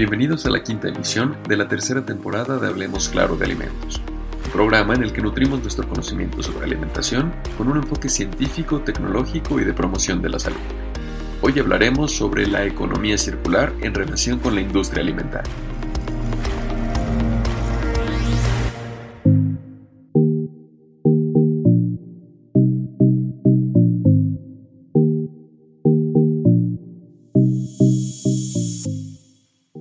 Bienvenidos a la quinta emisión de la tercera temporada de Hablemos Claro de Alimentos, un programa en el que nutrimos nuestro conocimiento sobre alimentación con un enfoque científico, tecnológico y de promoción de la salud. Hoy hablaremos sobre la economía circular en relación con la industria alimentaria.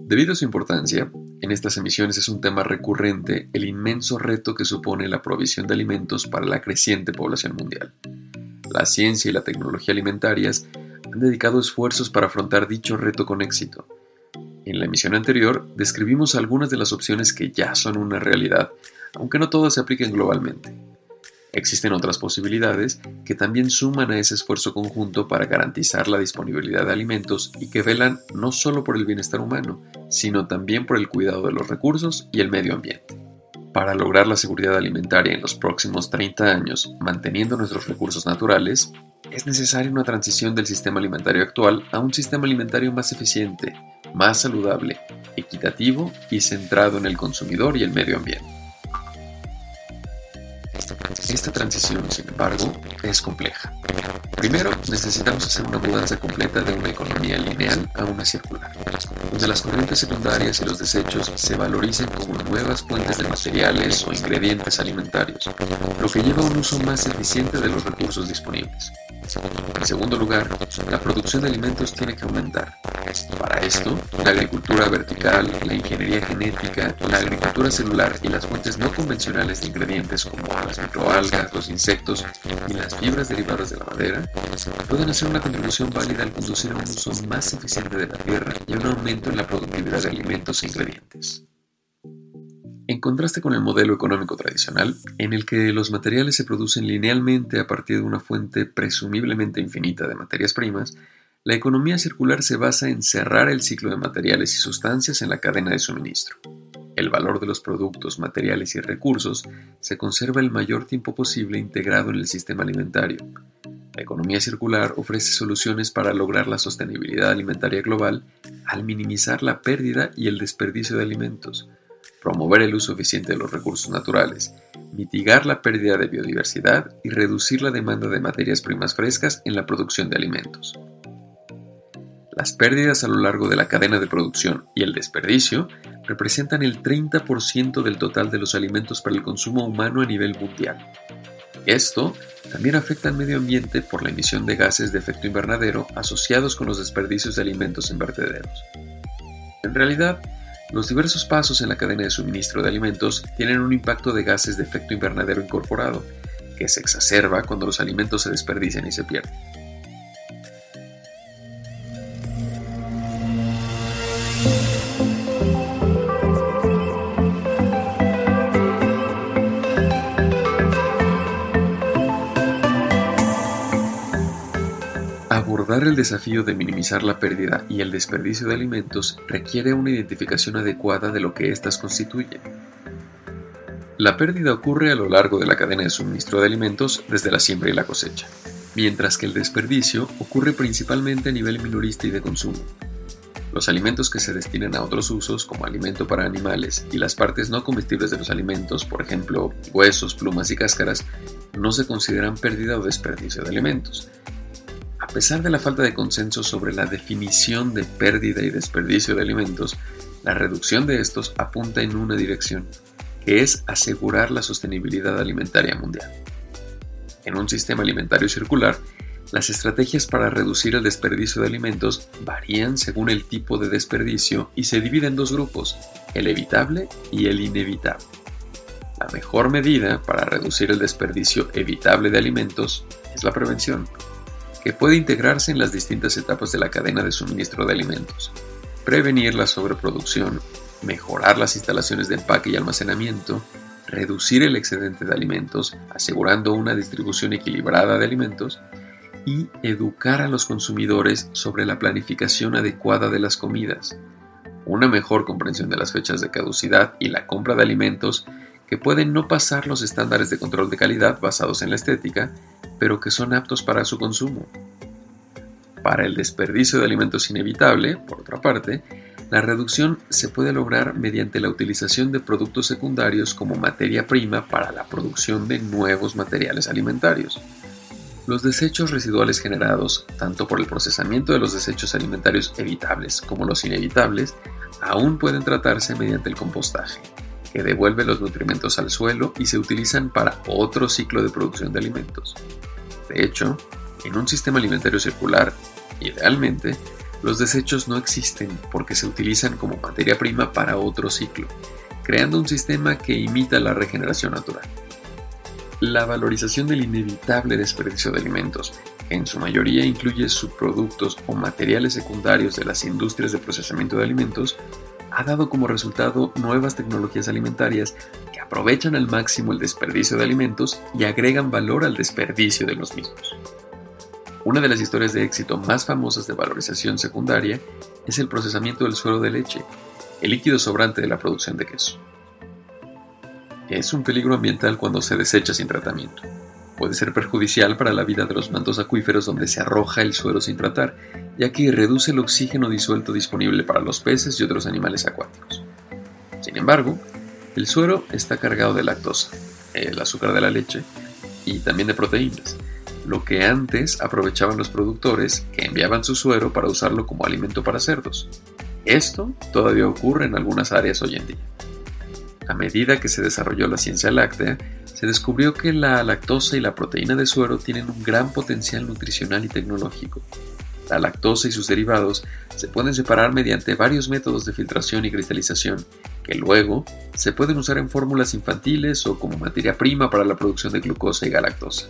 Debido a su importancia, en estas emisiones es un tema recurrente el inmenso reto que supone la provisión de alimentos para la creciente población mundial. La ciencia y la tecnología alimentarias han dedicado esfuerzos para afrontar dicho reto con éxito. En la emisión anterior describimos algunas de las opciones que ya son una realidad, aunque no todas se apliquen globalmente. Existen otras posibilidades que también suman a ese esfuerzo conjunto para garantizar la disponibilidad de alimentos y que velan no solo por el bienestar humano, sino también por el cuidado de los recursos y el medio ambiente. Para lograr la seguridad alimentaria en los próximos 30 años, manteniendo nuestros recursos naturales, es necesaria una transición del sistema alimentario actual a un sistema alimentario más eficiente, más saludable, equitativo y centrado en el consumidor y el medio ambiente. Esta transición, sin embargo, es compleja. Primero, necesitamos hacer una mudanza completa de una economía lineal a una circular, donde las corrientes secundarias y los desechos se valoricen como nuevas fuentes de materiales o ingredientes alimentarios, lo que lleva a un uso más eficiente de los recursos disponibles. En segundo lugar, la producción de alimentos tiene que aumentar. Para esto, la agricultura vertical, la ingeniería genética, la agricultura celular y las fuentes no convencionales de ingredientes como las microalgas, los insectos y las fibras derivadas de la madera pueden hacer una contribución válida al conducir a un uso más eficiente de la tierra y a un aumento en la productividad de alimentos e ingredientes. En contraste con el modelo económico tradicional, en el que los materiales se producen linealmente a partir de una fuente presumiblemente infinita de materias primas, la economía circular se basa en cerrar el ciclo de materiales y sustancias en la cadena de suministro. El valor de los productos, materiales y recursos se conserva el mayor tiempo posible integrado en el sistema alimentario. La economía circular ofrece soluciones para lograr la sostenibilidad alimentaria global al minimizar la pérdida y el desperdicio de alimentos, promover el uso eficiente de los recursos naturales, mitigar la pérdida de biodiversidad y reducir la demanda de materias primas frescas en la producción de alimentos. Las pérdidas a lo largo de la cadena de producción y el desperdicio representan el 30% del total de los alimentos para el consumo humano a nivel mundial. Esto también afecta al medio ambiente por la emisión de gases de efecto invernadero asociados con los desperdicios de alimentos en vertederos. En realidad, los diversos pasos en la cadena de suministro de alimentos tienen un impacto de gases de efecto invernadero incorporado, que se exacerba cuando los alimentos se desperdician y se pierden. Abordar el desafío de minimizar la pérdida y el desperdicio de alimentos requiere una identificación adecuada de lo que éstas constituyen. La pérdida ocurre a lo largo de la cadena de suministro de alimentos desde la siembra y la cosecha, mientras que el desperdicio ocurre principalmente a nivel minorista y de consumo. Los alimentos que se destinan a otros usos, como alimento para animales, y las partes no comestibles de los alimentos, por ejemplo, huesos, plumas y cáscaras, no se consideran pérdida o desperdicio de alimentos, a pesar de la falta de consenso sobre la definición de pérdida y desperdicio de alimentos, la reducción de estos apunta en una dirección, que es asegurar la sostenibilidad alimentaria mundial. En un sistema alimentario circular, las estrategias para reducir el desperdicio de alimentos varían según el tipo de desperdicio y se dividen en dos grupos, el evitable y el inevitable. La mejor medida para reducir el desperdicio evitable de alimentos es la prevención, que puede integrarse en las distintas etapas de la cadena de suministro de alimentos, prevenir la sobreproducción, mejorar las instalaciones de empaque y almacenamiento, reducir el excedente de alimentos, asegurando una distribución equilibrada de alimentos, y educar a los consumidores sobre la planificación adecuada de las comidas, una mejor comprensión de las fechas de caducidad y la compra de alimentos que pueden no pasar los estándares de control de calidad basados en la estética, pero que son aptos para su consumo. Para el desperdicio de alimentos inevitable, por otra parte, La reducción se puede lograr mediante la utilización de productos secundarios como materia prima para la producción de nuevos materiales alimentarios. Los desechos residuales generados, tanto por el procesamiento de los desechos alimentarios evitables como los inevitables, aún pueden tratarse mediante el compostaje, que devuelve los nutrimentos al suelo y se utilizan para otro ciclo de producción de alimentos. De hecho, en un sistema alimentario circular, idealmente, los desechos no existen porque se utilizan como materia prima para otro ciclo, creando un sistema que imita la regeneración natural. La valorización del inevitable desperdicio de alimentos, que en su mayoría incluye subproductos o materiales secundarios de las industrias de procesamiento de alimentos, ha dado como resultado nuevas tecnologías alimentarias que aprovechan al máximo el desperdicio de alimentos y agregan valor al desperdicio de los mismos. Una de las historias de éxito más famosas de valorización secundaria es el procesamiento del suero de leche, el líquido sobrante de la producción de queso es un peligro ambiental cuando se desecha sin tratamiento. Puede ser perjudicial para la vida de los mantos acuíferos donde se arroja el suero sin tratar, ya que reduce el oxígeno disuelto disponible para los peces y otros animales acuáticos. Sin embargo, el suero está cargado de lactosa, el azúcar de la leche, y también de proteínas, lo que antes aprovechaban los productores que enviaban su suero para usarlo como alimento para cerdos. Esto todavía ocurre en algunas áreas hoy en día. A medida que se desarrolló la ciencia láctea, se descubrió que la lactosa y la proteína de suero tienen un gran potencial nutricional y tecnológico. La lactosa y sus derivados se pueden separar mediante varios métodos de filtración y cristalización, que luego se pueden usar en fórmulas infantiles o como materia prima para la producción de glucosa y galactosa.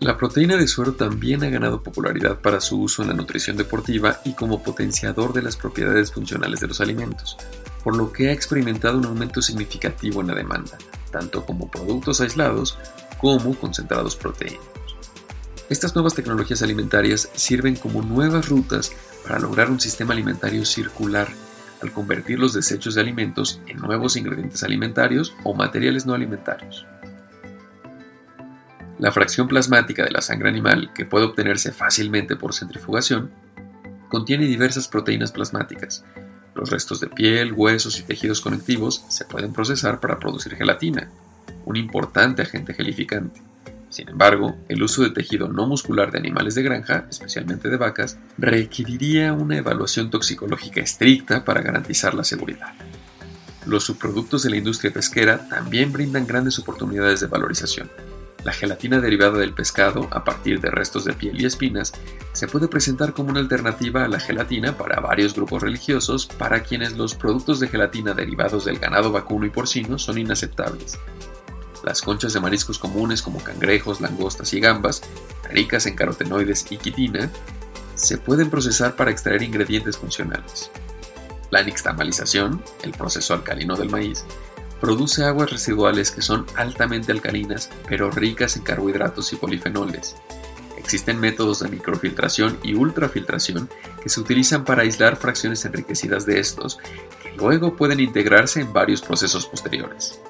La proteína de suero también ha ganado popularidad para su uso en la nutrición deportiva y como potenciador de las propiedades funcionales de los alimentos, por lo que ha experimentado un aumento significativo en la demanda, tanto como productos aislados como concentrados proteínicos. Estas nuevas tecnologías alimentarias sirven como nuevas rutas para lograr un sistema alimentario circular al convertir los desechos de alimentos en nuevos ingredientes alimentarios o materiales no alimentarios. La fracción plasmática de la sangre animal, que puede obtenerse fácilmente por centrifugación, contiene diversas proteínas plasmáticas, los restos de piel, huesos y tejidos conectivos se pueden procesar para producir gelatina, un importante agente gelificante. Sin embargo, el uso de tejido no muscular de animales de granja, especialmente de vacas, requeriría una evaluación toxicológica estricta para garantizar la seguridad. Los subproductos de la industria pesquera también brindan grandes oportunidades de valorización. La gelatina derivada del pescado, a partir de restos de piel y espinas, se puede presentar como una alternativa a la gelatina para varios grupos religiosos para quienes los productos de gelatina derivados del ganado vacuno y porcino son inaceptables. Las conchas de mariscos comunes como cangrejos, langostas y gambas, ricas en carotenoides y quitina, se pueden procesar para extraer ingredientes funcionales. La nixtamalización, el proceso alcalino del maíz, produce aguas residuales que son altamente alcalinas, pero ricas en carbohidratos y polifenoles. Existen métodos de microfiltración y ultrafiltración que se utilizan para aislar fracciones enriquecidas de estos, que luego pueden integrarse en varios procesos posteriores.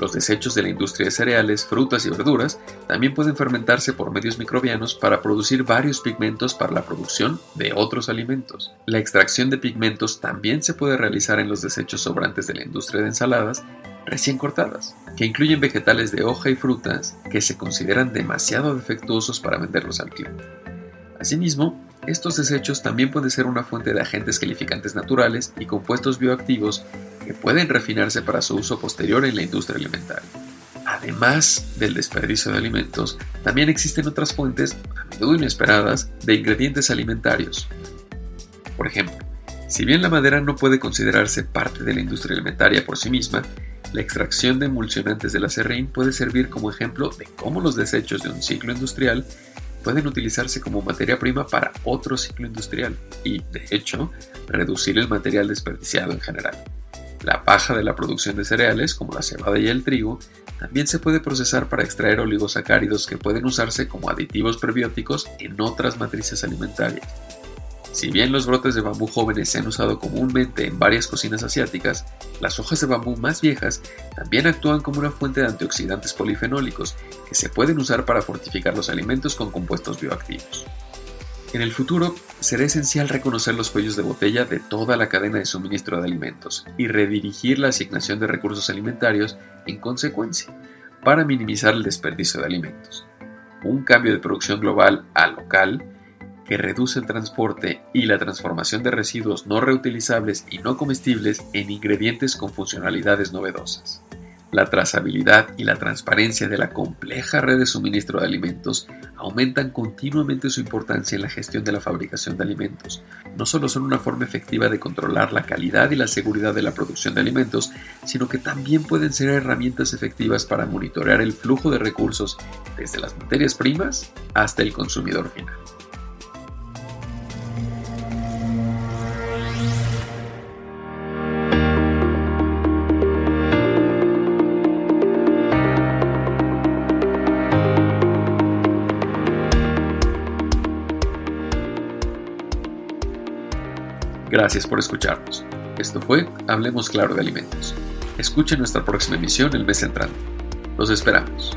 Los desechos de la industria de cereales, frutas y verduras también pueden fermentarse por medios microbianos para producir varios pigmentos para la producción de otros alimentos. La extracción de pigmentos también se puede realizar en los desechos sobrantes de la industria de ensaladas recién cortadas, que incluyen vegetales de hoja y frutas que se consideran demasiado defectuosos para venderlos al cliente. Asimismo, estos desechos también pueden ser una fuente de agentes calificantes naturales y compuestos bioactivos que pueden refinarse para su uso posterior en la industria alimentaria. Además del desperdicio de alimentos, también existen otras fuentes, a menudo inesperadas, de ingredientes alimentarios. Por ejemplo, si bien la madera no puede considerarse parte de la industria alimentaria por sí misma, la extracción de emulsionantes del acerrín puede servir como ejemplo de cómo los desechos de un ciclo industrial pueden utilizarse como materia prima para otro ciclo industrial y, de hecho, reducir el material desperdiciado en general. La paja de la producción de cereales, como la cebada y el trigo, también se puede procesar para extraer oligosacáridos que pueden usarse como aditivos prebióticos en otras matrices alimentarias. Si bien los brotes de bambú jóvenes se han usado comúnmente en varias cocinas asiáticas, las hojas de bambú más viejas también actúan como una fuente de antioxidantes polifenólicos que se pueden usar para fortificar los alimentos con compuestos bioactivos. En el futuro, será esencial reconocer los cuellos de botella de toda la cadena de suministro de alimentos y redirigir la asignación de recursos alimentarios en consecuencia, para minimizar el desperdicio de alimentos. Un cambio de producción global a local que reduce el transporte y la transformación de residuos no reutilizables y no comestibles en ingredientes con funcionalidades novedosas. La trazabilidad y la transparencia de la compleja red de suministro de alimentos aumentan continuamente su importancia en la gestión de la fabricación de alimentos. No solo son una forma efectiva de controlar la calidad y la seguridad de la producción de alimentos, sino que también pueden ser herramientas efectivas para monitorear el flujo de recursos desde las materias primas hasta el consumidor final. Gracias por escucharnos. Esto fue Hablemos Claro de Alimentos. Escuchen nuestra próxima emisión el mes entrante. Los esperamos.